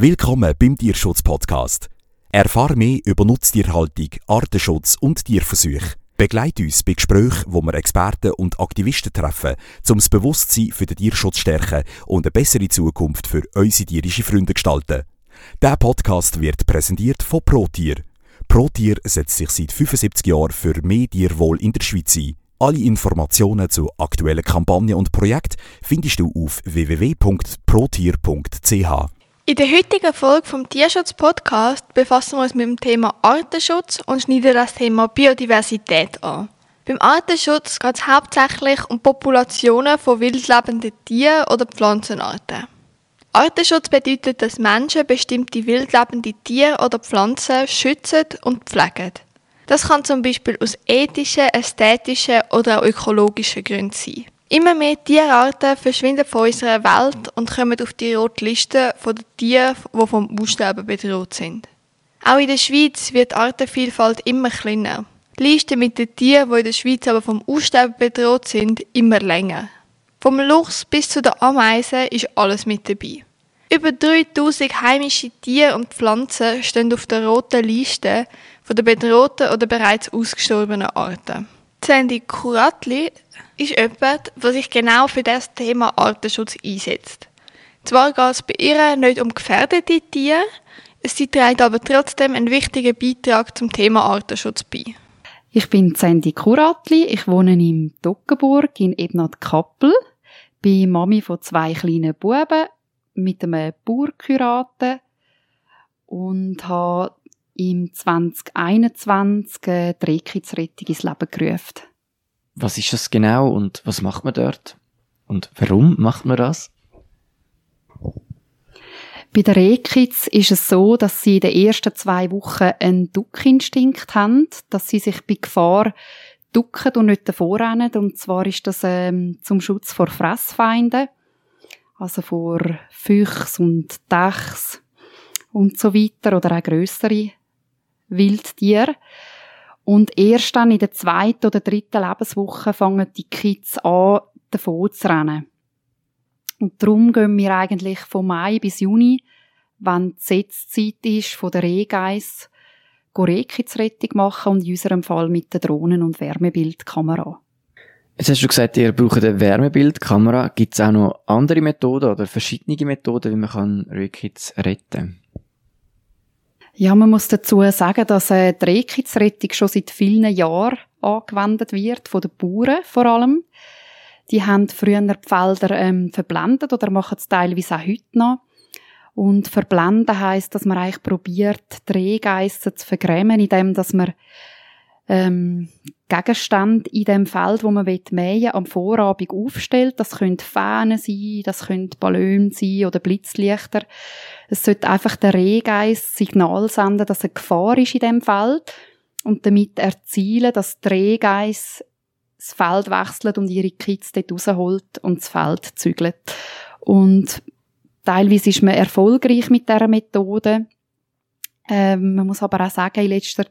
Willkommen beim Tierschutz-Podcast. Erfahre mehr über Nutztierhaltung, Artenschutz und Tierversuche. Begleite uns bei Gesprächen, wo wir Experten und Aktivisten treffen, um das Bewusstsein für den Tierschutz zu stärken und eine bessere Zukunft für unsere tierischen Freunde gestalten. Der Podcast wird präsentiert von ProTier. ProTier setzt sich seit 75 Jahren für mehr Tierwohl in der Schweiz ein. Alle Informationen zu aktuellen Kampagnen und Projekten findest du auf www.protier.ch. In der heutigen Folge vom Tierschutz-Podcast befassen wir uns mit dem Thema Artenschutz und schneiden das Thema Biodiversität an. Beim Artenschutz geht es hauptsächlich um Populationen von wildlebenden Tieren oder Pflanzenarten. Artenschutz bedeutet, dass Menschen bestimmte wildlebende Tiere oder Pflanzen schützen und pflegen. Das kann zum Beispiel aus ethischen, ästhetischen oder ökologischen Gründen sein. Immer mehr Tierarten verschwinden von unserer Welt und kommen auf die rote Liste der Tiere, die vom Aussterben bedroht sind. Auch in der Schweiz wird die Artenvielfalt immer kleiner. Die Liste mit den Tieren, die in der Schweiz aber vom Aussterben bedroht sind, immer länger. Vom Luchs bis zu der Ameise ist alles mit dabei. Über 3000 heimische Tiere und Pflanzen stehen auf der roten Liste von den bedrohten oder bereits ausgestorbenen Arten. Sandy Kuratli ist jemand, der sich genau für das Thema Artenschutz einsetzt. Zwar geht es bei ihr nicht um gefährdete Tiere, sie trägt aber trotzdem einen wichtigen Beitrag zum Thema Artenschutz bei. Ich bin Sandy Kuratli, ich wohne in Toggenburg in Ebnat-Kappel, bin Mami von zwei kleinen Buben mit einem Bauer und habe im 2021 die Rehkitzrettung ins Leben gerufen. Was ist das genau und was macht man dort? Und warum macht man das? Bei den Rehkitz ist es so, dass sie in den ersten zwei Wochen einen Duckinstinkt haben, dass sie sich bei Gefahr ducken und nicht davor Und zwar ist das ähm, zum Schutz vor Fressfeinden, also vor Füchs und Dachs und so weiter oder auch grössere Wildtiere. Und erst dann in der zweiten oder dritten Lebenswoche fangen die Kids an, davon zu rennen. Und darum gehen wir eigentlich von Mai bis Juni, wenn die Setzzeit ist von der Rehgeiss, Rehkitzrettung machen und in unserem Fall mit der Drohnen- und Wärmebildkamera. Jetzt hast du gesagt, ihr braucht eine Wärmebildkamera. Gibt es auch noch andere Methoden oder verschiedene Methoden, wie man Rehkitz retten kann? Ja, man muss dazu sagen, dass äh, die schon seit vielen Jahren angewendet wird, von den Bauern vor allem. Die haben früher die Felder ähm, verblendet oder machen es teilweise auch heute noch. Und verblenden heisst, dass man eigentlich probiert, die zu vergrämen, indem dass man ähm, Gegenstände in dem Feld, wo man mähen am Vorabend aufstellt. Das können Fähnen sein, das können Ballone sein oder Blitzlichter. Es sollte einfach der Rehgeiss Signal senden, dass eine Gefahr ist in dem Feld und damit erzielen, dass die Rehgeiss das Feld wechselt und ihre Kids dort rausholt und das Feld zügelt. Und teilweise ist man erfolgreich mit dieser Methode. Ähm, man muss aber auch sagen, in, letzter, in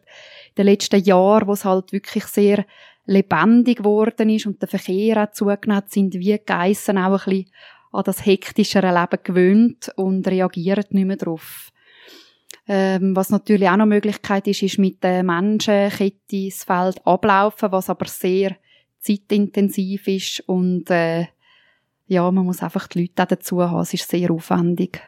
den letzten Jahren, wo es halt wirklich sehr lebendig geworden ist und der Verkehr auch zugenommen hat, sind wir Geissen auch ein bisschen an das hektischere Leben gewöhnt und reagieren nicht mehr darauf. Ähm, was natürlich auch noch eine Möglichkeit ist, ist mit der Menschenkette das Feld ablaufen, was aber sehr zeitintensiv ist und äh, ja, man muss einfach die Leute auch dazu haben, es ist sehr aufwendig.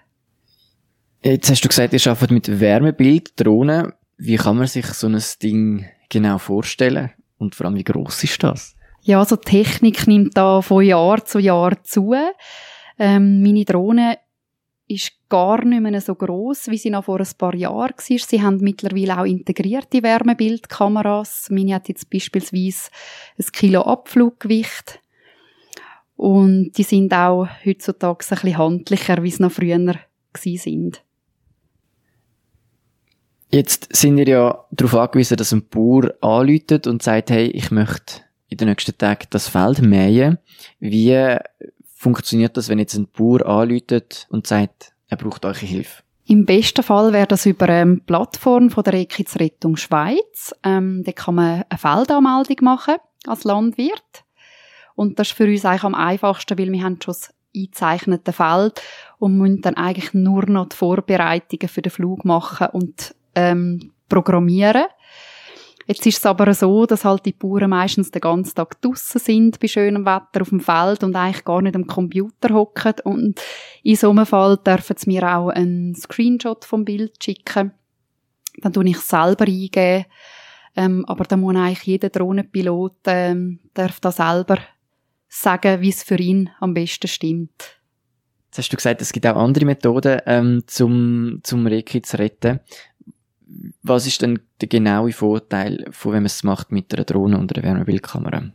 Jetzt hast du gesagt, ihr arbeitet mit Wärmebilddrohnen. Wie kann man sich so ein Ding genau vorstellen? Und vor allem, wie groß ist das? Ja, also Technik nimmt da von Jahr zu Jahr zu. Ähm, meine Drohne ist gar nicht mehr so groß, wie sie noch vor ein paar Jahren war. Sie haben mittlerweile auch integrierte Wärmebildkameras. Meine hat jetzt beispielsweise ein Kilo Abfluggewicht. Und die sind auch heutzutage ein bisschen handlicher, wie sie noch früher sind. Jetzt sind wir ja darauf angewiesen, dass ein Bauer anläutet und sagt, hey, ich möchte in den nächsten Tagen das Feld mähen. Wie funktioniert das, wenn jetzt ein Bauer anläutet und sagt, er braucht eure Hilfe? Im besten Fall wäre das über eine Plattform von der Ekiz Rettung Schweiz. Ähm, da kann man eine Feldanmeldung machen als Landwirt. Und das ist für uns eigentlich am einfachsten, weil wir haben schon das eingezeichneten Feld und müssen dann eigentlich nur noch die Vorbereitungen für den Flug machen und ähm, programmieren. Jetzt ist es aber so, dass halt die Bauern meistens den ganzen Tag draussen sind bei schönem Wetter auf dem Feld und eigentlich gar nicht am Computer hocken und in so einem Fall dürfen sie mir auch einen Screenshot vom Bild schicken. Dann tue ich es selber eingeben. Ähm, aber da muss eigentlich jeder Drohnenpilot ähm, darf da selber sagen, wie es für ihn am besten stimmt. Jetzt hast du gesagt, es gibt auch andere Methoden, ähm, zum, zum Reki zu retten. Was ist denn der genaue Vorteil, von wenn man es macht mit einer Drohne und einer Wärmebildkamera?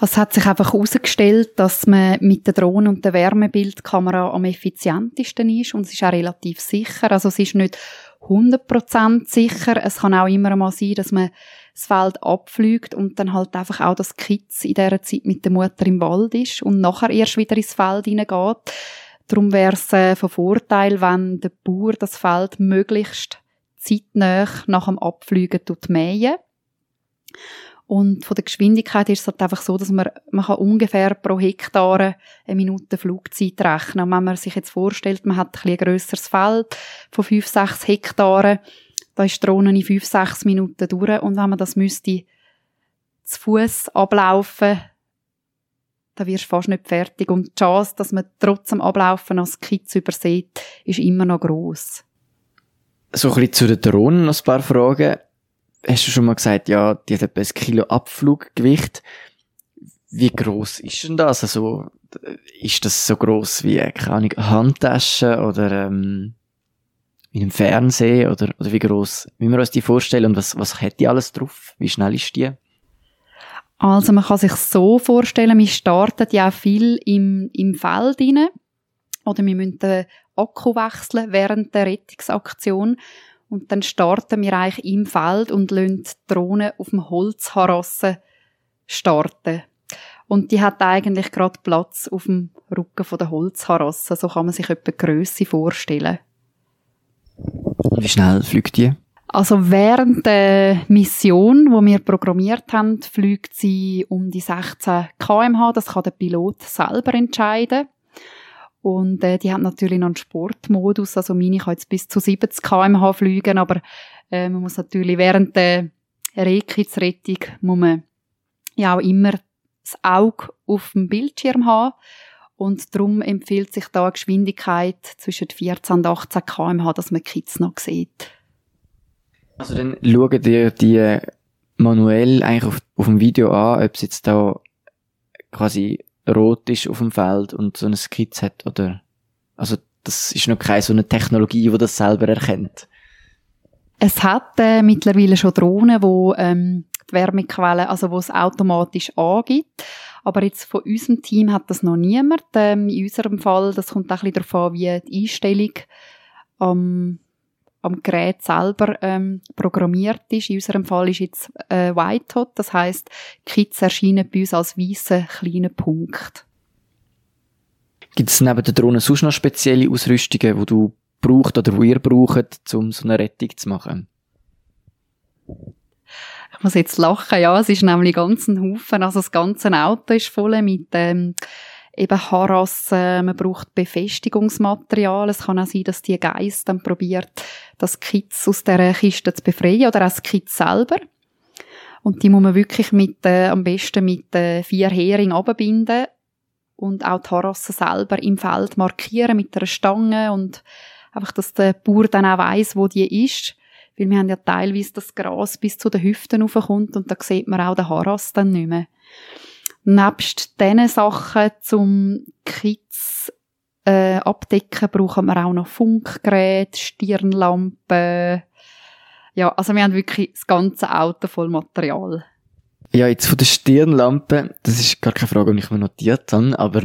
Es hat sich einfach herausgestellt, dass man mit der Drohne und der Wärmebildkamera am effizientesten ist und es ist auch relativ sicher. Also es ist nicht 100% sicher. Es kann auch immer mal sein, dass man das Feld abfliegt und dann halt einfach auch das Kitz in dieser Zeit mit der Mutter im Wald ist und nachher erst wieder ins Feld hineingeht. Darum wäre es äh, von Vorteil, wenn der Bauer das Feld möglichst zeitnah nach dem Abfliegen mähen und von der Geschwindigkeit ist es halt einfach so, dass man, man kann ungefähr pro Hektar eine Minute Flugzeit rechnen. Und wenn man sich jetzt vorstellt, man hat ein, ein grösseres Feld von 5, 6 Hektaren, da ist die Drohne in 5, 6 Minuten durch. Und wenn man das müsste zu Fuß ablaufen, dann wirst du fast nicht fertig. Und die Chance, dass man trotz dem Ablaufen als Kids übersieht, ist immer noch gross. So ein bisschen zu den Drohnen noch ein paar Fragen hast du schon mal gesagt, ja, die hat etwa ein Kilo Abfluggewicht. Wie groß ist denn das? Also, ist das so groß wie, keine Ahnung, Handtasche oder, ähm, in einem Fernsehen oder, oder wie groß müssen wir uns die vorstellen und was, was hat die alles drauf? Wie schnell ist die? Also man kann sich so vorstellen, wir starten ja viel im, im Feld rein oder wir müssen den Akku wechseln während der Rettungsaktion und dann starten wir eigentlich im Feld und lassen die Drohne auf dem Holzharasse starten. Und die hat eigentlich gerade Platz auf dem Rücken von der Holzharasse. So kann man sich etwa Grösse vorstellen. Wie schnell fliegt die? Also während der Mission, wo wir programmiert haben, fliegt sie um die 16 kmh. Das kann der Pilot selber entscheiden. Und äh, die haben natürlich noch einen Sportmodus. Also meine kann jetzt bis zu 70 km/h fliegen, aber äh, man muss natürlich während der Rehkitzrettung muss man ja auch immer das Auge auf dem Bildschirm haben. Und darum empfiehlt sich da eine Geschwindigkeit zwischen 14 und 18 km/h, dass man Kids noch sieht. Also dann schauen dir die manuell eigentlich auf, auf dem Video an, ob es jetzt da quasi rot ist auf dem Feld und so eine Skizze hat, oder? Also, das ist noch keine so eine Technologie, die das selber erkennt. Es hat äh, mittlerweile schon Drohnen, wo ähm, die Wärmequelle, also wo es automatisch angibt. Aber jetzt von unserem Team hat das noch niemand. Ähm, in unserem Fall, das kommt auch ein bisschen darauf an, wie die Einstellung am am Gerät selber ähm, programmiert ist. In unserem Fall ist jetzt äh, White Hot, das heißt, Kids erscheinen bei uns als weißer kleiner Punkt. Gibt es neben der Drohne sonst noch spezielle Ausrüstungen, die du brauchst oder die ihr braucht, um so eine Rettung zu machen? Ich muss jetzt lachen, ja, es ist nämlich ganz ein Haufen, also das ganze Auto ist voll mit ähm, eben Harassen, man braucht Befestigungsmaterial. Es kann auch sein, dass die Geist dann probiert, das Kitz aus der Kiste zu befreien oder auch das Kitz selber. Und die muss man wirklich mit, äh, am besten mit äh, vier Hering abbinden und auch die Harasse selber im Feld markieren mit einer Stange und einfach, dass der Bauer dann auch weiss, wo die ist. Weil wir haben ja teilweise das Gras bis zu den Hüften raufkommt und da sieht man auch den Harass dann nicht mehr. Nebst diesen Sachen zum Kids äh, abdecken, brauchen wir auch noch Funkgeräte, Stirnlampen. Ja, also wir haben wirklich das ganze Auto voll Material. Ja, jetzt von der Stirnlampe, das ist gar keine Frage, die ich mir notiert habe, aber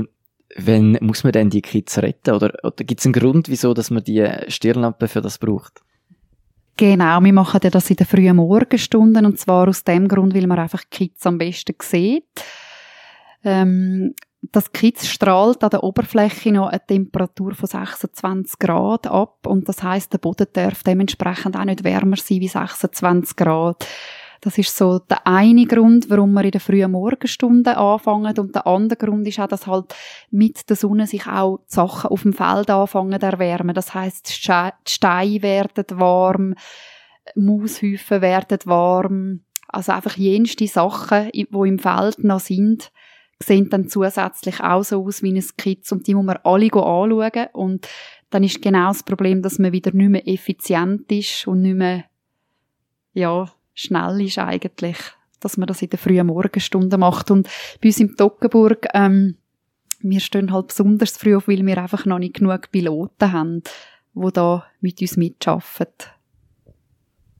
wenn muss man denn die Kids retten? Oder, oder gibt es einen Grund, wieso dass man die Stirnlampe für das braucht? Genau, wir machen das in den frühen Morgenstunden und zwar aus dem Grund, weil man einfach Kids am besten sieht. Ähm, das Kitz strahlt an der Oberfläche noch eine Temperatur von 26 Grad ab und das heißt, der Boden darf dementsprechend auch nicht wärmer sein wie 26 Grad. Das ist so der eine Grund, warum wir in den frühen Morgenstunden anfangen. Und der andere Grund ist auch, dass halt mit der Sonne sich auch die Sachen auf dem Feld anfangen zu erwärmen. Das heisst, die Steine werden warm, Maushäufen werden warm. Also einfach jenste Sachen, die im Feld noch sind, sehen dann zusätzlich auch so aus wie ein Skizze und die muss man alle anschauen und dann ist genau das Problem, dass man wieder nicht mehr effizient ist und nicht mehr ja, schnell ist eigentlich, dass man das in den frühen Morgenstunden macht. Und bei uns im Toggenburg, ähm, wir stehen halt besonders früh auf, weil wir einfach noch nicht genug Piloten haben, die da mit uns mitarbeiten.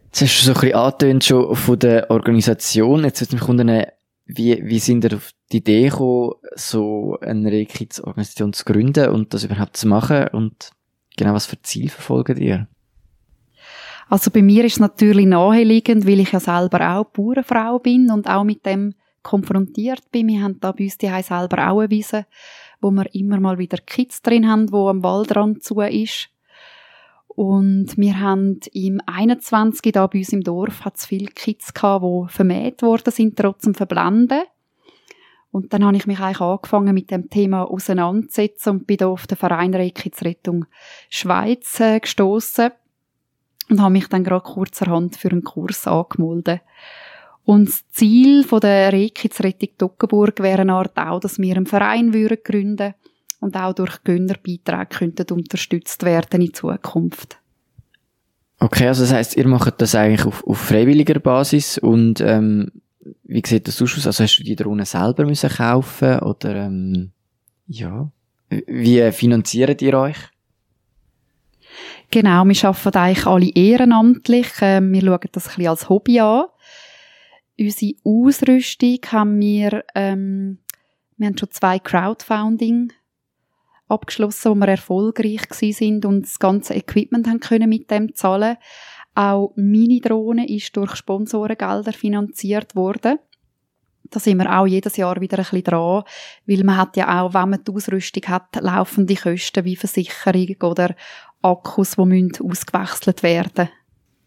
Jetzt hast du so ein bisschen angetönt schon von der Organisation. Jetzt würde mich wundern, wie, wie sind ihr auf die Idee gekommen, so eine Rekids-Organisation zu gründen und das überhaupt zu machen? Und genau was für Ziel verfolgt ihr? Also bei mir ist es natürlich naheliegend, weil ich ja selber auch Bauernfrau bin und auch mit dem konfrontiert bin. Wir haben da bei uns die selber auch eine Wiese, wo wir immer mal wieder Kids drin haben, wo am Waldrand zu ist. Und wir haben im 21. da bei uns im Dorf hat es viele Kids gehabt, die vermäht worden sind, trotz dem Verblenden. Und dann habe ich mich eigentlich angefangen mit dem Thema auseinanderzusetzen und bin da auf den Verein Rekidsrettung Schweiz äh, gestoßen und habe mich dann gerade kurzerhand für einen Kurs angemeldet. Und das Ziel von der Rekidsrettung Toggenburg wäre eine Art auch, dass wir einen Verein würden gründen und auch durch Gönnerbeiträge könnten unterstützt werden in Zukunft. Okay, also das heißt, ihr macht das eigentlich auf, auf freiwilliger Basis und ähm, wie sieht das aus? Also hast du die Drohnen selber müssen kaufen oder ähm, ja? Wie finanziert ihr euch? Genau, wir arbeiten eigentlich alle ehrenamtlich. Ähm, wir schauen das ein bisschen als Hobby an. Unsere Ausrüstung haben wir, ähm, wir haben schon zwei Crowdfunding abgeschlossen, wo wir erfolgreich sind und das ganze Equipment haben können mit dem zahlen. Auch meine Drohne ist durch Sponsorengelder finanziert worden. Da sind wir auch jedes Jahr wieder ein bisschen dran, weil man hat ja auch, wenn man die Ausrüstung hat, laufende Kosten wie Versicherung oder Akkus, die müssen ausgewechselt werden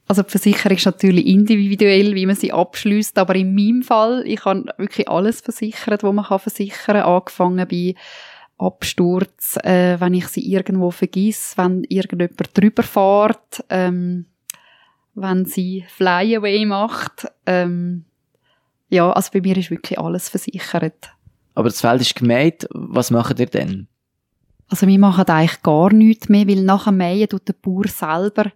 also die Versicherung ist natürlich individuell, wie man sie abschließt, aber in meinem Fall, ich habe wirklich alles versichert, was man kann versichern, angefangen bei Absturz, äh, wenn ich sie irgendwo vergiss, wenn irgendjemand drüber fährt, ähm, wenn sie Flyaway macht, ähm, ja, also bei mir ist wirklich alles versichert. Aber das Feld ist gemäht, was macht ihr denn? Also wir machen eigentlich gar nichts mehr, weil nach dem Mähen tut der Bauer selber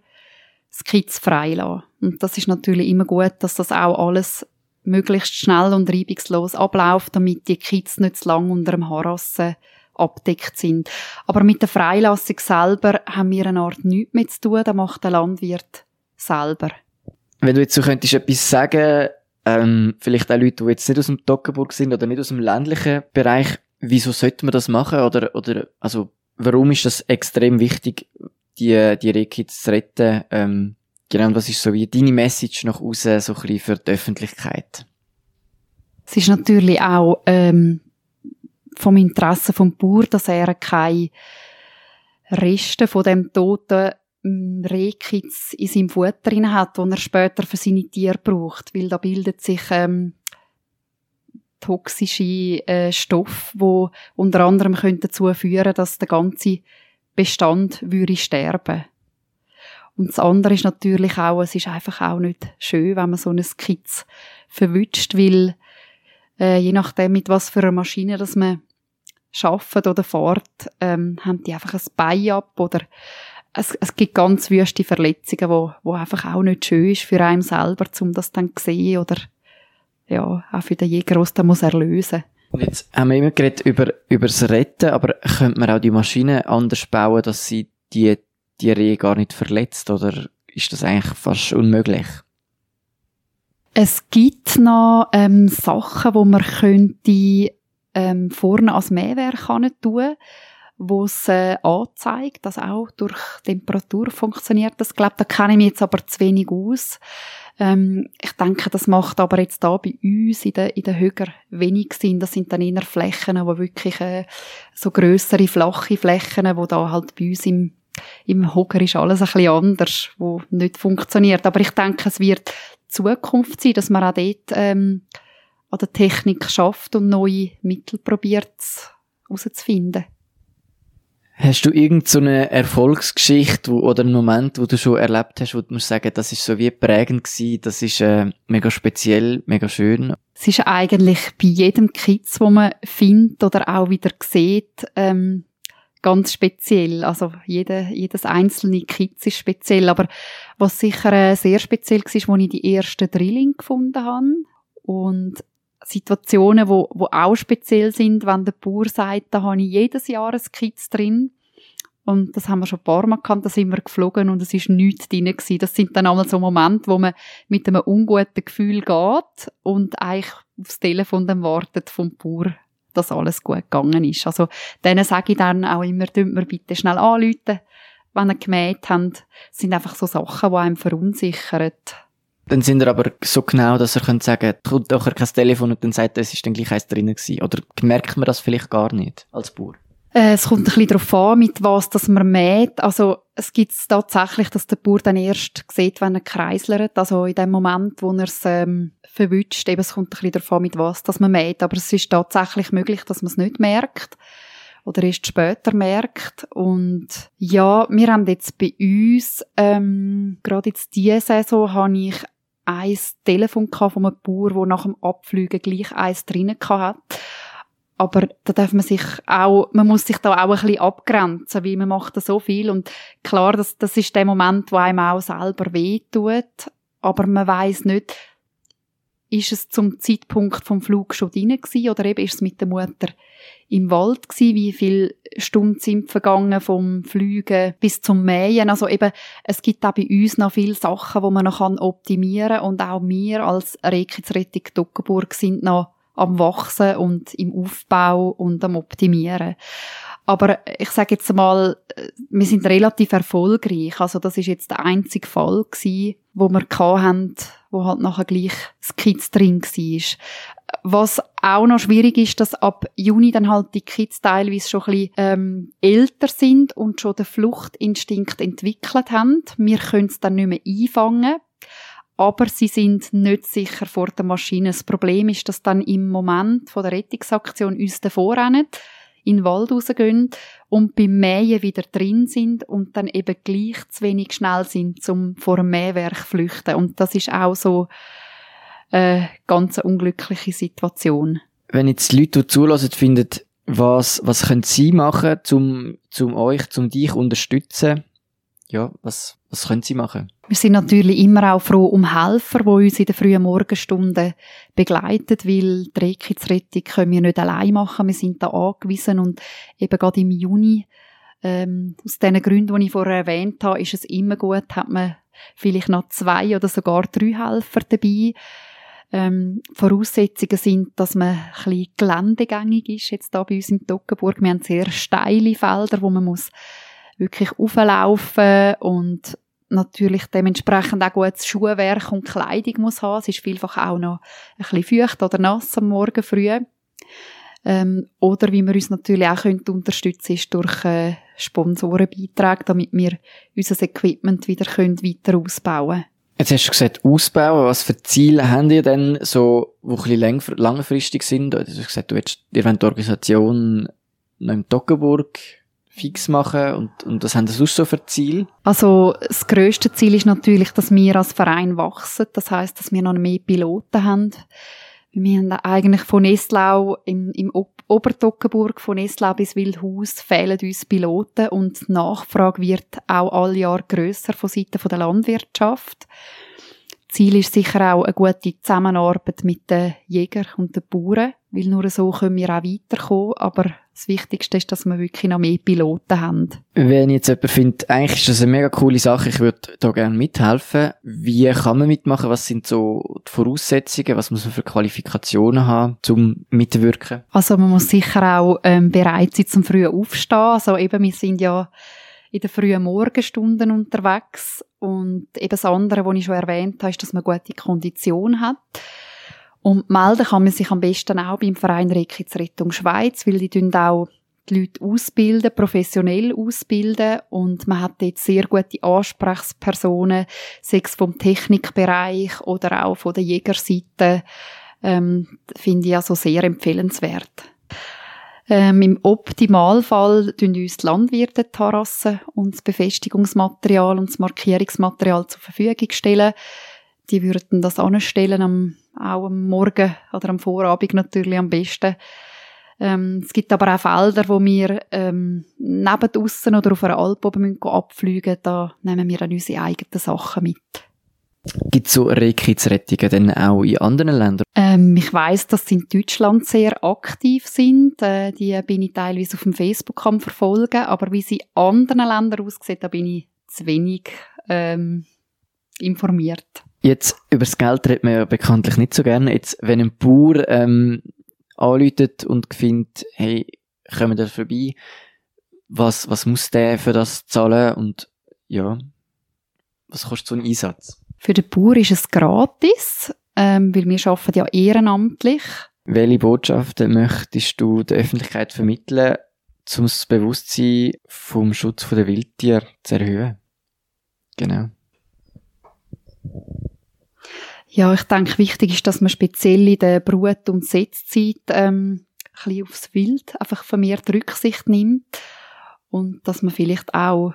das Kitz freilassen. Und das ist natürlich immer gut, dass das auch alles möglichst schnell und reibungslos abläuft, damit die Kids nicht zu lang unter dem Harassen abdeckt sind. Aber mit der Freilassung selber haben wir eine Art nichts mehr zu tun, da macht der Landwirt selber. Wenn du jetzt so könntest etwas sagen, ähm, vielleicht auch Leute, die jetzt nicht aus dem Toggenburg sind oder nicht aus dem ländlichen Bereich, wieso sollte man das machen? Oder, oder, also, warum ist das extrem wichtig, die, die Rehkids zu retten? Ähm, genau, was ist so wie deine Message nach außen, so ein bisschen für die Öffentlichkeit? Es ist natürlich auch, ähm, vom Interesse vom Bauer, dass er keine Reste von dem toten ähm, Rehkitz in seinem Futter drin hat, den er später für seine Tiere braucht, weil da bildet sich ähm, toxische äh, Stoff, wo unter anderem dazu führen, dass der ganze Bestand würde sterben. Und das andere ist natürlich auch, es ist einfach auch nicht schön, wenn man so eine Skizze verwünscht, weil äh, je nachdem, mit was für einer Maschine dass man schafft oder fährt, ähm, haben die einfach ein Bein ab oder es, es gibt ganz wüste Verletzungen, wo, wo einfach auch nicht schön ist für einen selber, um das dann zu sehen oder ja, auch für den Jäger, der muss erlösen. Und jetzt haben wir immer geredet über, über das Retten, aber könnte man auch die Maschine anders bauen, dass sie die, die Rehe gar nicht verletzt, oder ist das eigentlich fast unmöglich? Es gibt noch ähm, Sachen, wo man könnte ähm, vorne als Mehrwerk tun wo es äh, anzeigt, dass auch durch Temperatur funktioniert. Das glaube, da kenne ich mich jetzt aber zu wenig aus. Ähm, ich denke, das macht aber jetzt da bei uns in den, in den Höger wenig Sinn. Das sind dann eher Flächen, wo wirklich äh, so größere flache Flächen, wo da halt bei uns im im Hocker ist alles ein bisschen anders, wo nicht funktioniert. Aber ich denke, es wird Zukunft sein, dass man auch dort ähm, an der Technik schafft und neue Mittel probiert herauszufinden. Hast du irgendeine so Erfolgsgeschichte wo, oder einen Moment, wo du schon erlebt hast, wo du musst sagen, das ist so wie prägend gewesen, das ist äh, mega speziell, mega schön? Es ist eigentlich bei jedem Kids, wo man findet oder auch wieder sieht, ähm, ganz speziell. Also jede, jedes einzelne Kids ist speziell. Aber was sicher äh, sehr speziell war, als ich die ersten Drilling gefunden habe. Und Situationen, wo, wo auch speziell sind, wenn der Bauer sagt, da habe ich jedes Jahr ein Kids drin. Und das haben wir schon ein paar Mal gehabt, da sind wir geflogen und es ist nichts drin gewesen. Das sind dann einmal so Momente, wo man mit einem unguten Gefühl geht und eigentlich aufs Telefon dann wartet vom Bauer, dass alles gut gegangen ist. Also, denen sage ich dann auch immer, tut mir bitte schnell anrufen, wenn ihr gemäht habt. Das sind einfach so Sachen, die einem verunsichern. Dann sind ihr aber so genau, dass ihr könnt sagen, kommt doch kein Telefon und dann sagt er, es ist dann gleich eins drin gewesen. Oder merkt man das vielleicht gar nicht als Bauer? Äh, es kommt ein bisschen darauf an, mit was dass man mäht. Also es gibt tatsächlich, dass der Bauer dann erst sieht, wenn er kreislert. Also in dem Moment, wo er es ähm, verwünscht, eben, es kommt ein bisschen an, mit was dass man mäht. Aber es ist tatsächlich möglich, dass man es nicht merkt oder erst später merkt. Und ja, wir haben jetzt bei uns, ähm, gerade jetzt diese Saison, habe ich ein Telefon von einem Bauer, der nach dem Abfliegen gleich eins drinnen hat. Aber da darf man sich auch, man muss sich da auch ein bisschen abgrenzen, weil man macht da so viel und klar, das, das ist der Moment, wo einem auch selber wehtut, aber man weiß nicht, ist es zum Zeitpunkt vom Flug schon drin gewesen, oder eben ist es mit der Mutter im Wald gewesen? Wie viele Stunden sind vergangen vom Fliegen bis zum Mähen? Also eben, es gibt auch bei uns noch viele Sachen, wo man noch optimieren kann und auch wir als Rekitsrettung Duckenburg sind noch am Wachsen und im Aufbau und am Optimieren. Aber ich sage jetzt mal, wir sind relativ erfolgreich. Also das ist jetzt der einzige Fall gewesen, wo wir hatten, wo halt nachher gleich das Kids drin war. Was auch noch schwierig ist, dass ab Juni dann halt die Kids teilweise schon ein bisschen ähm, älter sind und schon den Fluchtinstinkt entwickelt haben. Wir können es dann nicht mehr einfangen aber sie sind nicht sicher vor der Maschine. Das Problem ist, dass dann im Moment von der Rettungsaktion uns davor rennen, in den Wald rausgehen und beim Mähen wieder drin sind und dann eben gleich zu wenig schnell sind, zum vor dem Mähwerk flüchten. Und das ist auch so eine ganz unglückliche Situation. Wenn jetzt die Leute, die zulassen, finden, was, was können sie machen, um, um euch, um dich unterstützen? Ja, was, was können sie machen? Wir sind natürlich immer auch froh um Helfer, die uns in den frühen Morgenstunden begleiten, weil die Rekitzrettung können wir nicht allein machen. Wir sind da angewiesen und eben gerade im Juni, ähm, aus den Gründen, die ich vorher erwähnt habe, ist es immer gut, hat man vielleicht noch zwei oder sogar drei Helfer dabei. Ähm, Voraussetzungen sind, dass man ein bisschen geländegängig ist, jetzt da bei uns in Toggenburg. Wir haben sehr steile Felder, wo man muss wirklich auflaufen und natürlich dementsprechend auch gutes Schuhwerk und Kleidung muss haben. Es ist vielfach auch noch ein bisschen feucht oder nass am Morgen früh. Ähm, oder wie wir uns natürlich auch können unterstützen ist durch äh, Sponsorenbeiträge, damit wir unser Equipment wieder können weiter ausbauen. Jetzt hast du gesagt, ausbauen. Was für Ziele habt ihr denn so, die ein bisschen langfristig sind? Du hast gesagt, du willst, ihr wollt die Organisation noch im Toggenburg fix machen und, und was haben das sonst so für Ziel? Also das grösste Ziel ist natürlich, dass wir als Verein wachsen. Das heißt, dass wir noch mehr Piloten haben. Wir haben eigentlich von Eslau im, im Obertockenburg, von Eslau bis Wildhaus fehlen uns Piloten und die Nachfrage wird auch alle Jahr grösser von Seiten der Landwirtschaft. Ziel ist sicher auch eine gute Zusammenarbeit mit den Jägern und den Bauern, weil nur so können wir auch weiterkommen. Aber das Wichtigste ist, dass wir wirklich noch mehr Piloten haben. Wenn jetzt jemand findet, eigentlich ist das eine mega coole Sache, ich würde da gerne mithelfen. Wie kann man mitmachen? Was sind so die Voraussetzungen? Was muss man für Qualifikationen haben, zum mitwirken? Also man muss sicher auch ähm, bereit sein zum frühen Aufstehen. Also eben, wir sind ja in den frühen Morgenstunden unterwegs. Und eben das andere, was ich schon erwähnt habe, ist, dass man gute Kondition hat. Und melden kann man sich am besten auch beim Verein Rettung Schweiz, weil die tun auch die Leute ausbilden, professionell ausbilden und man hat jetzt sehr gute Ansprechpersonen, sei es vom Technikbereich oder auch von der Jägerseite, ähm, finde ich also sehr empfehlenswert. Ähm, Im Optimalfall tun uns die Landwirte Terrassen und das Befestigungsmaterial und das Markierungsmaterial zur Verfügung stellen. Die würden das anstellen, am, auch am Morgen oder am Vorabend natürlich am besten. Ähm, es gibt aber auch Felder, wo wir ähm, neben aussen oder auf einer Alp oben abfliegen müssen. Da nehmen wir dann unsere eigenen Sachen mit. Gibt es so Rehkitzrettungen denn auch in anderen Ländern? Ähm, ich weiß, dass sie in Deutschland sehr aktiv sind. Äh, die bin ich teilweise auf dem Facebook am verfolgen. Aber wie sie in anderen Ländern aussieht, da bin ich zu wenig ähm, informiert. Jetzt, über das Geld redet man ja bekanntlich nicht so gerne. Jetzt, wenn ein Bauer ähm, anläutet und findet, hey, kommen da vorbei, was, was muss der für das zahlen und ja, was kostet so ein Einsatz? Für den Bauer ist es gratis, ähm, weil wir arbeiten ja ehrenamtlich. Welche Botschaften möchtest du der Öffentlichkeit vermitteln, um das Bewusstsein vom Schutz der Wildtiere zu erhöhen? Genau. Ja, ich denke, wichtig ist, dass man speziell in der Brut- und Setzzeit ähm, ein bisschen aufs Wild einfach vermehrt Rücksicht nimmt und dass man vielleicht auch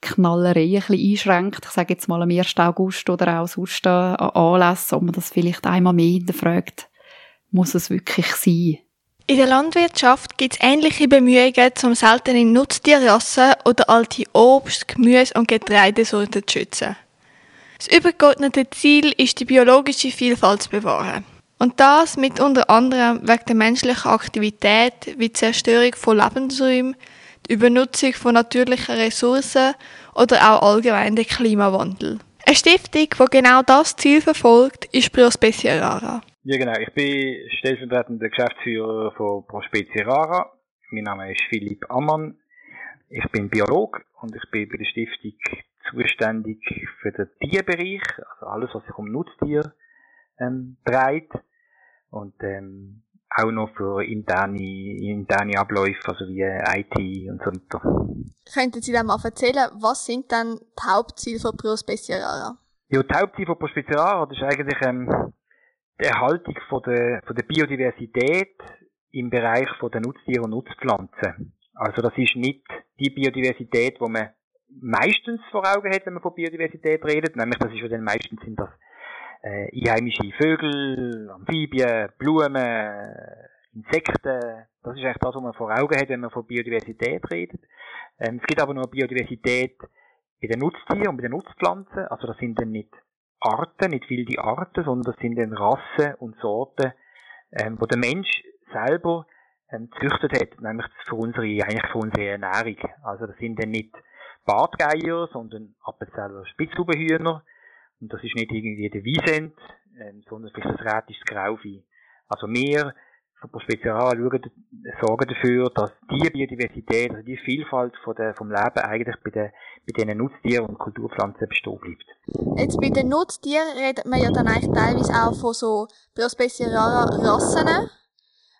Knallerei ein bisschen einschränkt. Ich sage jetzt mal am 1. August oder auch sonst an Anlässen, ob man das vielleicht einmal mehr hinterfragt. Muss es wirklich sein? In der Landwirtschaft gibt es ähnliche Bemühungen, um seltene Nutztierrassen oder alte Obst-, Gemüse- und Getreidesorten zu schützen. Das übergeordnete Ziel ist, die biologische Vielfalt zu bewahren. Und das mit unter anderem wegen der menschlichen Aktivität wie die Zerstörung von Lebensräumen, die Übernutzung von natürlichen Ressourcen oder auch allgemein der Klimawandel. Eine Stiftung, die genau das Ziel verfolgt, ist Prospecia Rara. Ja genau, ich bin stellvertretender Geschäftsführer von Prospecia Rara. Mein Name ist Philipp Ammann. Ich bin Biolog und ich bin bei der Stiftung zuständig für den Tierbereich, also alles, was sich um Nutztier ähm, dreht. Und ähm, auch noch für interne, interne Abläufe, also wie IT und so weiter. Könnten Sie dann mal erzählen, was sind dann die Hauptziele von Prospeciara? Ja, die Hauptziele von Prospeciara, das ist eigentlich ähm, die Erhaltung von der, von der Biodiversität im Bereich von der Nutztiere und Nutzpflanzen. Also das ist nicht die Biodiversität, wo man meistens vor Augen hat, wenn man von Biodiversität redet. Nämlich, das ist ja dann meistens sind das äh, einheimische Vögel, Amphibien, Blumen, Insekten. Das ist eigentlich das, was man vor Augen hat, wenn man von Biodiversität redet. Ähm, es gibt aber noch Biodiversität bei den Nutztieren und bei den Nutzpflanzen. Also das sind dann nicht Arten, nicht wilde Arten, sondern das sind dann Rassen und Sorten, ähm, wo der Mensch selber ähm, züchtet hat, nämlich für unsere, eigentlich für unsere Ernährung. Also das sind dann nicht Bartgeier, sondern Appenzeller Spitzhubenhühner. Und das ist nicht irgendwie der Wiesent, ähm, sondern vielleicht das Rätisch Grauvieh. Also wir von Prospecial schauen, sorgen dafür, dass die Biodiversität, also die Vielfalt von der, vom Leben eigentlich bei, den, bei diesen Nutztieren und Kulturpflanzen bestehen bleibt. Jetzt bei den Nutztieren redet man ja dann eigentlich teilweise auch von so Prospeciara Rassen.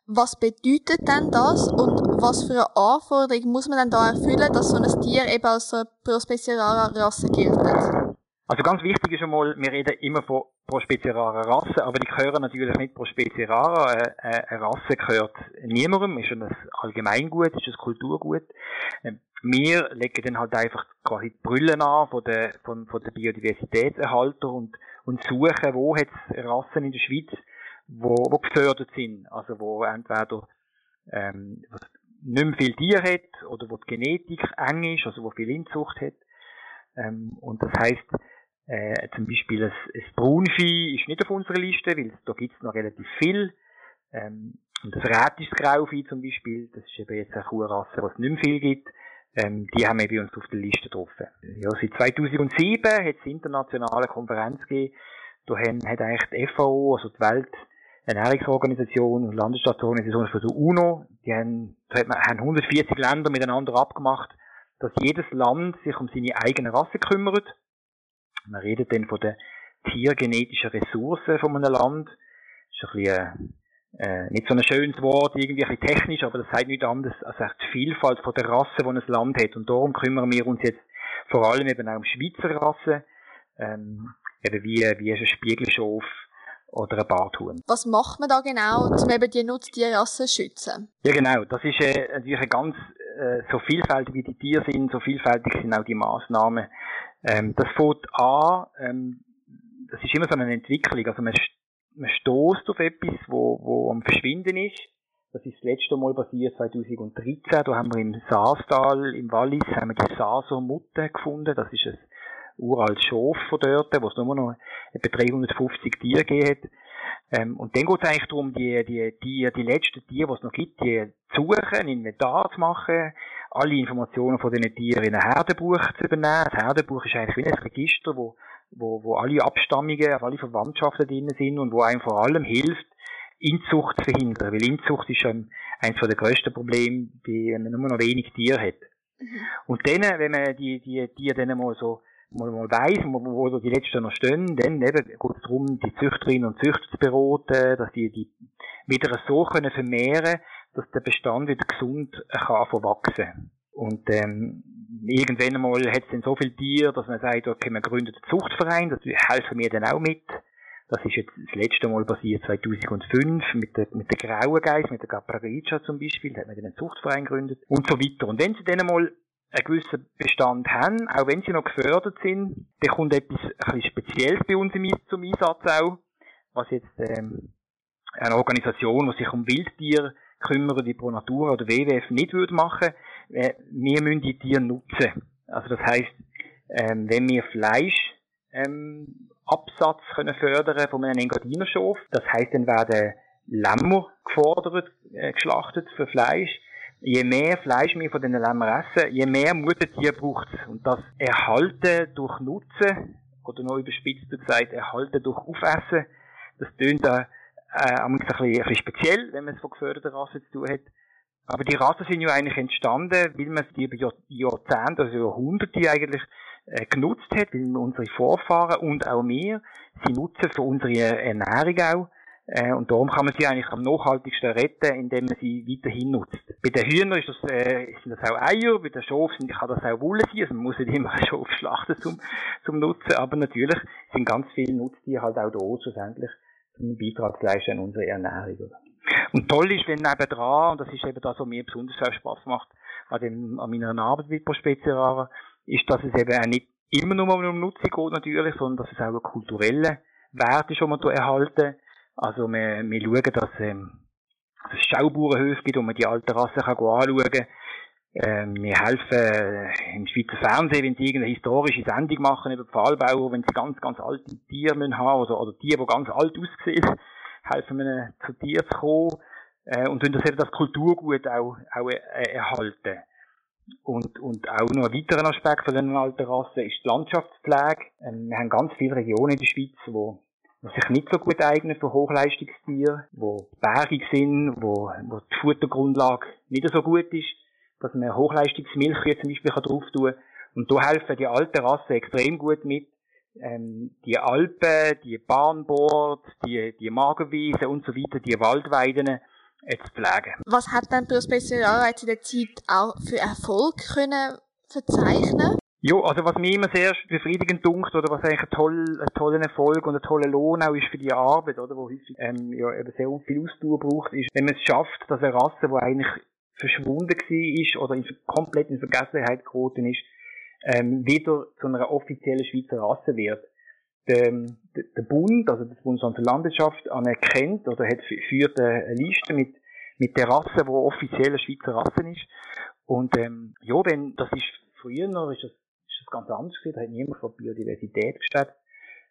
Was bedeutet denn das und was für eine Anforderung muss man denn da erfüllen, dass so ein Tier eben als so eine Prospeciara Rasse gilt? Also ganz wichtig ist einmal, wir reden immer von pro Spezie Rassen, aber die gehören natürlich nicht pro Spezie rara. Äh, äh, eine Rasse gehört niemandem, ist ein Allgemeingut, ist ein Kulturgut. Ähm, wir legen dann halt einfach quasi die Brüllen an von der, von, von der Biodiversitätserhalter und, und suchen, wo hat es Rassen in der Schweiz, wo, wo gefördert sind. Also wo entweder ähm, nicht mehr viel Tier hat oder wo die Genetik eng ist, also wo viel Inzucht hat. Ähm, und das heißt, äh, zum Beispiel ein, ein Braunvieh ist nicht auf unserer Liste, weil da gibt es noch relativ viel. Ähm, und das Rätischgrauvieh zum Beispiel, das ist eben jetzt eine Kuhrasse, wo es nicht mehr viel gibt. Ähm, die haben wir bei uns auf der Liste getroffen. Ja, seit 2007 hat es internationale Konferenz gegeben. Da haben, hat eigentlich die FAO, also die Welt, Ernährungsorganisation und Landesstaatsorganisation von der UNO, die haben, haben 140 Länder miteinander abgemacht, dass jedes Land sich um seine eigene Rasse kümmert man redet dann von den tiergenetischen Ressourcen von einem Land. Das ist ein bisschen äh, nicht so ein schönes Wort, irgendwie ein bisschen technisch, aber das sagt nichts anderes als die Vielfalt von der Rasse, die ein Land hat. Und darum kümmern wir uns jetzt vor allem eben auch um Schweizer Rassen, ähm, eben wie, wie ein Spiegelschaf oder ein Barthuhn. Was macht man da genau, um eben die Nutztierrassen zu schützen? Ja genau, das ist äh, natürlich ein ganz, äh, so vielfältig wie die Tiere sind, so vielfältig sind auch die Massnahmen. Ähm, das fängt an, ähm, das ist immer so eine Entwicklung, also man, man stoßt auf etwas, wo, wo am Verschwinden ist. Das ist das letzte Mal passiert 2013. Da haben wir im Saastal, im Wallis, haben wir die Saso-Mutte gefunden. Das ist ein uraltes Schaf von dort, wo es nur noch etwa 350 Tiere gegeben hat. Ähm, und dann geht es eigentlich darum, die, die, die, die letzten Tiere, die es noch gibt, die zu suchen, ein Inventar zu machen, alle Informationen von diesen Tieren in ein Herdenbuch zu übernehmen. Das Herdenbuch ist eigentlich wie ein Register, wo, wo, wo alle Abstammungen, alle Verwandtschaften drin sind und wo einem vor allem hilft, Inzucht zu verhindern. Weil Inzucht ist ähm, eines der grössten Probleme, wenn man nur noch wenig Tiere hat. Mhm. Und dann, wenn man die, die Tiere dann mal so mal, mal weiss, wo, wo die letzten noch stehen, dann eben geht es darum, die Züchterinnen und Züchter zu beraten, dass die, die wieder so können vermehren, dass der Bestand wieder gesund kann wachsen. Und ähm, irgendwann einmal hat es dann so viel Tiere, dass man sagt, okay, man gründet einen Zuchtverein, das helfen wir dann auch mit. Das ist jetzt das letzte Mal passiert 2005 mit der, mit der Grauen Geist, mit der Capraricia zum Beispiel, da hat man dann einen Zuchtverein gegründet und so weiter. Und wenn sie dann einmal einen gewissen Bestand haben, auch wenn sie noch gefördert sind, dann kommt etwas ein Spezielles bei uns zum Einsatz auch, was jetzt ähm, eine Organisation, die sich um Wildtiere kümmert, wie Pro Natura oder WWF nicht würde machen, äh, wir müssen die Tiere nutzen. Also das heißt, ähm, wenn wir Fleisch ähm, Absatz können fördern von einem Engadiner-Schaf, das heißt, dann werden Lämmer gefordert, äh, geschlachtet für Fleisch, je mehr Fleisch wir von den Lämmern essen, je mehr Muttertier braucht es. Und das Erhalten durch Nutzen, oder noch überspitzt gesagt, Erhalten durch Aufessen, das tönt da äh, ein, bisschen, ein bisschen speziell, wenn man es von geförderten Rassen zu tun hat. Aber die Rassen sind ja eigentlich entstanden, weil man sie über Jahrzehnte, also Jahrhunderte eigentlich äh, genutzt hat, weil unsere Vorfahren und auch wir sie nutzen für unsere Ernährung auch. Äh, und darum kann man sie eigentlich am nachhaltigsten retten, indem man sie weiterhin nutzt. Bei den Hühnern ist das, äh, sind das auch Eier, bei den Schafen kann das auch Wolle sein, also man muss nicht immer ein Schaf schlachten zum, zum Nutzen, aber natürlich sind ganz viele Nutztiere halt auch da schlussendlich, um einen Beitrag zu leisten an unsere Ernährung. Oder? Und toll ist, wenn nebendran, und das ist eben das, was mir besonders viel Spaß macht, an, dem, an meiner Arbeit mit Prospezieraren, ist, dass es eben auch nicht immer nur um Nutzung geht natürlich, sondern dass es auch einen kulturellen Wert ist, den man erhalten also wir, wir schauen, dass ähm, es Schaubauernhöfe gibt, wo man die alten Rassen kann anschauen kann. Ähm, wir helfen äh, im Schweizer Fernsehen, wenn sie irgendeine historische Sendung machen über Pfahlbauer, wenn sie ganz, ganz alte Tiere müssen haben oder, oder Tiere, die ganz alt aussehen, helfen wir zu Tieren zu kommen äh, und das eben das Kulturgut auch, auch äh, erhalten. Und, und auch noch ein weiterer Aspekt von den alten Rassen ist die Landschaftspflege. Ähm, wir haben ganz viele Regionen in der Schweiz, wo die sich nicht so gut eignen für Hochleistungstiere, wo bergig sind, wo, wo die Futtergrundlage nicht so gut ist, dass man Hochleistungsmilch zum Beispiel drauf tun kann. Und da helfen die alten Rassen extrem gut mit. Ähm, die Alpen, die Bahnbord, die, die Magerwiesen und so weiter, die Waldweiden äh, zu pflegen. Was hat denn Prospector jetzt in der Zeit auch für Erfolg können verzeichnen? Ja, also was mir immer sehr befriedigend dunkt oder was eigentlich ein, toll, ein toller Erfolg und ein toller Lohn auch ist für die Arbeit, oder, wo häufig ähm, ja, eben sehr viel Ausdauer braucht, ist, wenn man es schafft, dass eine Rasse, die eigentlich verschwunden war ist oder in, komplett in Vergessenheit geraten ist, ähm, wieder zu einer offiziellen Schweizer Rasse wird. Der, der Bund, also das Bundesamt für Landwirtschaft, anerkennt oder hat, führt eine Liste mit, mit der Rasse, die offiziell eine Schweizer Rasse ist. Und ähm, ja, wenn das ist früher ist das ist das ganz anders gewesen. Da hat niemand von Biodiversität gestellt.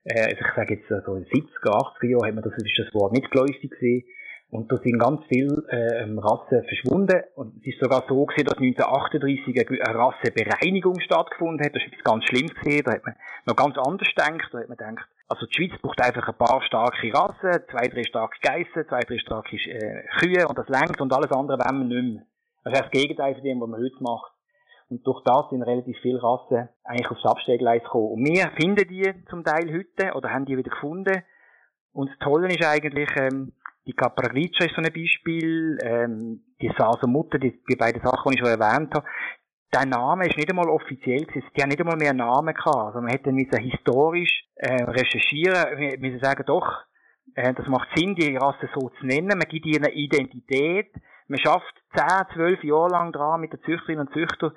Äh, also ich sage jetzt, so in den 70er, 80er Jahren hat man das, ist das Wort nicht geläufig gesehen. Und da sind ganz viele äh, Rassen verschwunden. Und es ist sogar so gewesen, dass 1938 eine Rassenbereinigung stattgefunden hat. Das ist ganz schlimm gesehen. Da hat man noch ganz anders gedacht. Da hat man gedacht, also die Schweiz braucht einfach ein paar starke Rassen, zwei, drei starke Geissen, zwei, drei starke äh, Kühe und das längt und alles andere wollen wir nicht mehr. Das ist das Gegenteil von dem, was man heute macht. Und durch das sind relativ viele Rassen eigentlich aufs Abstellgleis gekommen. Und wir finden die zum Teil heute oder haben die wieder gefunden. Und das Tolle ist eigentlich, ähm, Die Capraricia ist so ein Beispiel, ähm, die Sasa Mutter, die, die beiden Sachen, die ich schon erwähnt habe. Der Name ist nicht einmal offiziell gewesen. Die haben nicht einmal mehr einen Namen gehabt. Also man hätte müssen historisch äh, recherchieren, wir müssen sagen, doch, äh, das macht Sinn, die Rasse so zu nennen. Man gibt ihr eine Identität. Man schafft 10, 12 Jahre lang dran mit den Züchterinnen und Züchtern,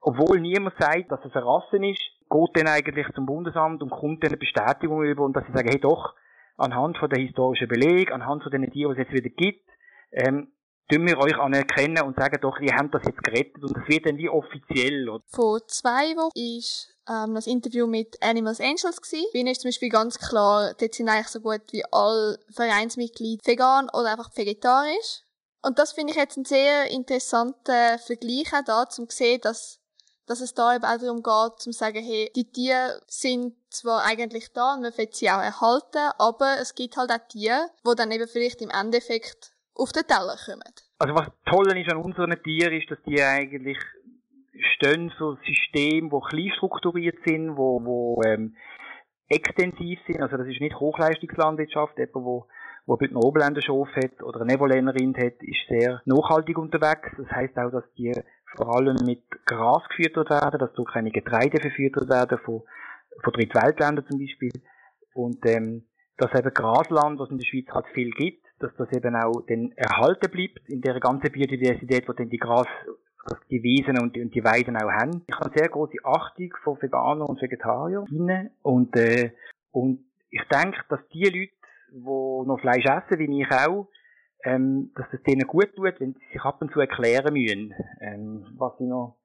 obwohl niemand sagt, dass es eine Rasse ist, geht dann eigentlich zum Bundesamt und kommt dann eine Bestätigung über und dass sie sagen, hey doch, anhand von der historischen Beleg, anhand von den Tieren, die es jetzt wieder gibt, ähm, tun wir euch anerkennen und sagen doch, ihr habt das jetzt gerettet und das wird dann wie offiziell. Oder? Vor zwei Wochen ist ähm, das Interview mit Animals Angels gewesen. Bei ihnen ist zum Beispiel ganz klar, dort sind eigentlich so gut wie alle Vereinsmitglieder vegan oder einfach vegetarisch. Und das finde ich jetzt einen sehr interessanten Vergleich auch da, zum sehen, dass dass es da eben auch darum geht, zu sagen, hey, die Tiere sind zwar eigentlich da und man will sie auch erhalten, aber es gibt halt auch Tiere, die dann eben vielleicht im Endeffekt auf den Teller kommen. Also was toll ist an unseren Tieren ist, dass die eigentlich stehen für Systeme, die klein strukturiert sind, wo, wo ähm, extensiv sind. Also das ist nicht Hochleistungslandwirtschaft, jemand, wo wo den Oberländer Schof hat oder eine Evolänerin hat, ist sehr nachhaltig unterwegs. Das heißt auch, dass die vor allem mit Gras gefüttert werden, dass durch keine Getreide verfüttert werden von, von Drittweltländern zum Beispiel. Und ähm, dass eben Grasland, was in der Schweiz halt viel gibt, dass das eben auch dann erhalten bleibt in der ganzen Biodiversität, wo dann die Gras, die Wiesen und die, und die Weiden auch haben. Ich habe sehr große Achtung von Veganern und Vegetariern und äh, und ich denke, dass die Leute, die noch Fleisch essen, wie ich auch, ähm, dass es denen gut tut, wenn sie sich ab und zu erklären müssen, ähm, was sie noch,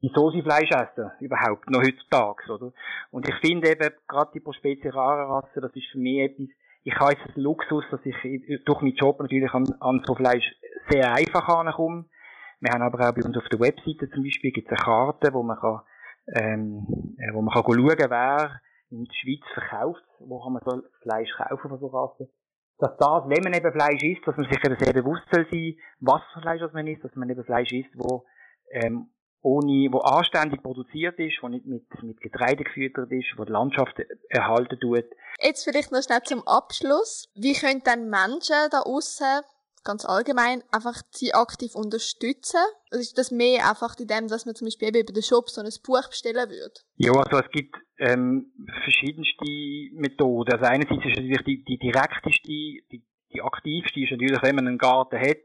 wieso sie Fleisch essen, überhaupt, noch heutzutage, oder? Und ich finde eben, gerade die pro Spezie rare Rasse, das ist für mich etwas, ich habe jetzt einen Luxus, dass ich durch meinen Job natürlich an, an so Fleisch sehr einfach ankomme. Wir haben aber auch bei uns auf der Webseite zum Beispiel gibt es eine Karte, wo man kann, ähm, äh, wo man kann schauen, wer in der Schweiz verkauft, wo kann man so Fleisch kaufen von so Rassen dass das, wenn man eben Fleisch isst, dass man sich eben sehr bewusst soll sein, was für Fleisch man isst, dass man eben Fleisch isst, wo, ähm, ohne, wo anständig produziert ist, wo nicht mit, mit Getreide gefüttert ist, wo die Landschaft erhalten tut. Jetzt vielleicht noch schnell zum Abschluss. Wie können dann Menschen da aussen ganz allgemein einfach sie aktiv unterstützen? Oder ist das mehr einfach in dem, dass man zum Beispiel eben über den Shop so ein Buch bestellen würde? Ja, also es gibt ähm, verschiedenste Methoden. Also einerseits ist natürlich die, die direkteste, die, die aktivste ist natürlich, wenn man einen Garten hat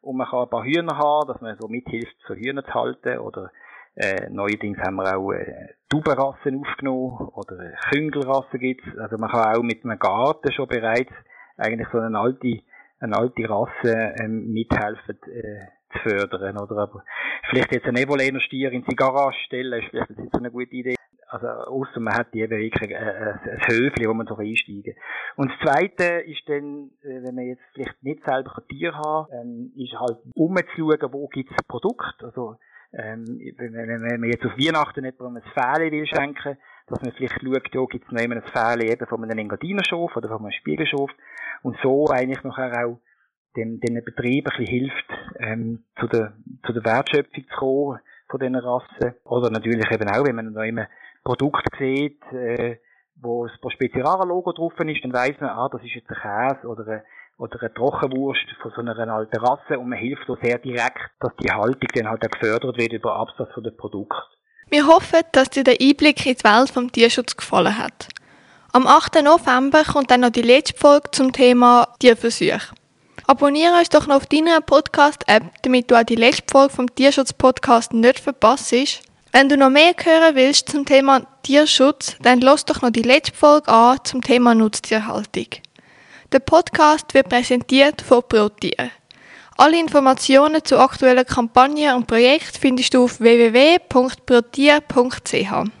und man kann ein paar Hühner haben, dass man so mithilft, so Hühner zu halten oder äh, neuerdings haben wir auch äh, Taubenrassen aufgenommen oder Küngelrassen gibt's. Also man kann auch mit einem Garten schon bereits eigentlich so eine alte eine alte Rasse ähm, mithelfen äh, zu fördern. Oder aber vielleicht jetzt einen Evolener Stier in die Garage stellen, ist vielleicht jetzt eine gute Idee. Also, außer man hat eben wirklich äh, äh, ein Höfli, wo man so einsteigen Und das Zweite ist dann, äh, wenn man jetzt vielleicht nicht selber ein Tier hat, ähm, ist halt umzuschauen, wo gibt's ein Produkt. Also, ähm, wenn, wenn man jetzt auf Weihnachten jemandem ein Fähle will schenken, dass man vielleicht schaut, ja, gibt's noch immer ein Fähle eben von einem Engadinerschaf oder von einem Spiegelschaf und so eigentlich nachher auch den, den Betrieb ein bisschen hilft, ähm, zu der, zu der Wertschöpfung zu kommen von diesen Rassen. Oder natürlich eben auch, wenn man noch immer Produkt sieht, äh, wo das Prospezierara-Logo drauf ist, dann weiss man, ah, das ist jetzt ein Käse oder eine, oder eine Trockenwurst von so einer alten Rasse und man hilft auch sehr direkt, dass die Haltung dann halt auch gefördert wird über Absatz von den Produkten. Wir hoffen, dass dir der Einblick in die Welt vom Tierschutz gefallen hat. Am 8. November kommt dann noch die letzte Folge zum Thema Tierversuch. Abonniere uns doch noch auf deiner Podcast-App, damit du auch die letzte Folge vom Tierschutz-Podcast nicht verpasst. Wenn du noch mehr hören willst zum Thema Tierschutz, dann lass doch noch die letzte Folge an zum Thema Nutztierhaltung. Der Podcast wird präsentiert von ProTier. Alle Informationen zu aktuellen Kampagnen und Projekten findest du auf www.protier.ch.